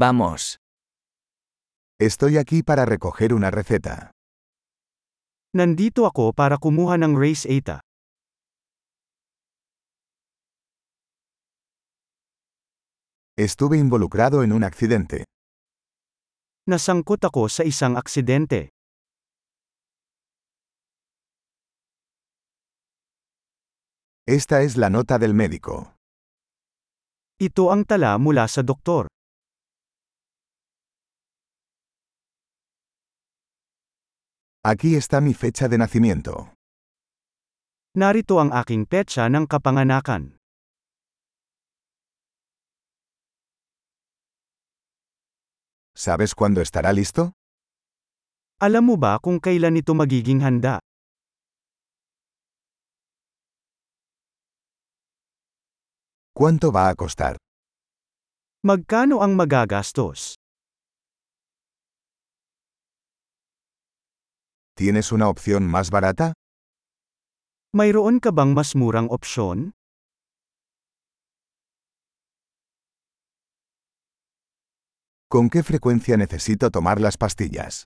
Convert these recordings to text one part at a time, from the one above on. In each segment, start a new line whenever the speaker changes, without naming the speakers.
Vamos.
Estoy aquí para recoger una receta.
Nandito ako para kumuha ng race ATA.
Estuve involucrado en un accidente.
Nasangkot ako sa isang aksidente.
Esta es la nota del médico.
Ito ang tala mula sa doktor.
Aquí está mi fecha de nacimiento.
Narito ang aking petsa ng kapanganakan.
¿Sabes cuándo estará listo?
Alam mo ba kung kailan ito magiging handa?
¿Cuánto va a costar?
Magkano ang magagastos?
¿Tienes una opción más barata?
Mayroon ka bang mas murang opsyon?
¿Con qué frecuencia necesito tomar las pastillas?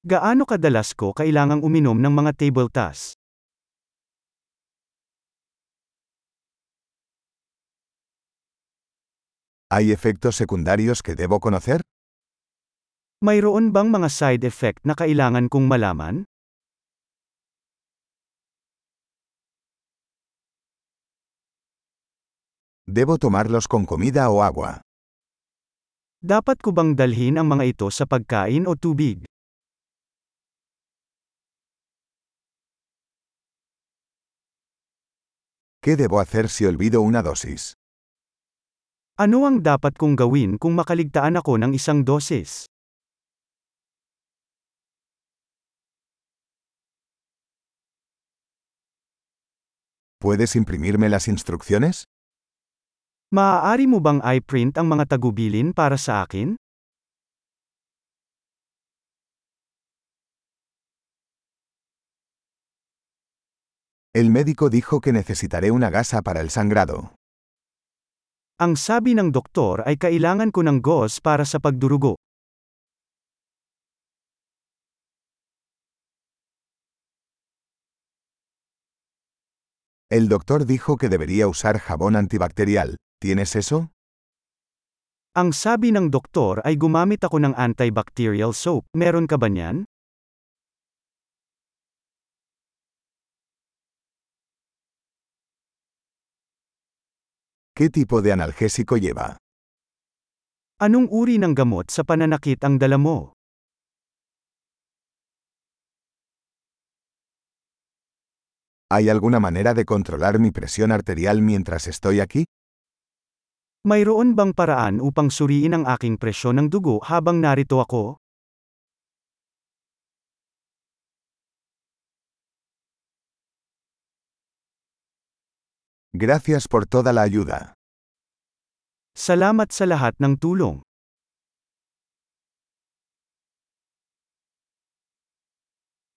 Gaano kadalas ko kailangang uminom ng mga table tas?
¿Hay efectos secundarios que debo conocer?
Mayroon bang mga side effect na kailangan kong malaman?
¿Debo tomarlos con comida o agua?
Dapat ko bang dalhin ang mga ito sa pagkain o tubig?
¿Qué debo hacer si olvido una dosis?
Ano ang dapat kong gawin kung makaligtaan ako ng isang dosis?
¿Puedes imprimirme las instrucciones?
Maaari mo bang i-print ang mga tagubilin para sa akin?
El médico dijo que necesitaré una gasa para el sangrado.
Ang sabi ng doktor ay kailangan ko ng gauze para sa pagdurugo.
El doctor dijo que debería usar jabón antibacterial. ¿Tienes eso?
Ang sabi ng doktor ay gumamit ako ng antibacterial soap. Meron ka ba niyan?
¿Qué tipo de analgésico lleva?
Anong uri ng gamot sa pananakit ang dala mo?
¿Hay alguna manera de controlar mi presión arterial mientras estoy aquí?
Mayroon bang paraan upang suriin ang aking presyon ng dugo habang narito ako?
Gracias por toda la ayuda.
Salamat sa lahat ng tulong.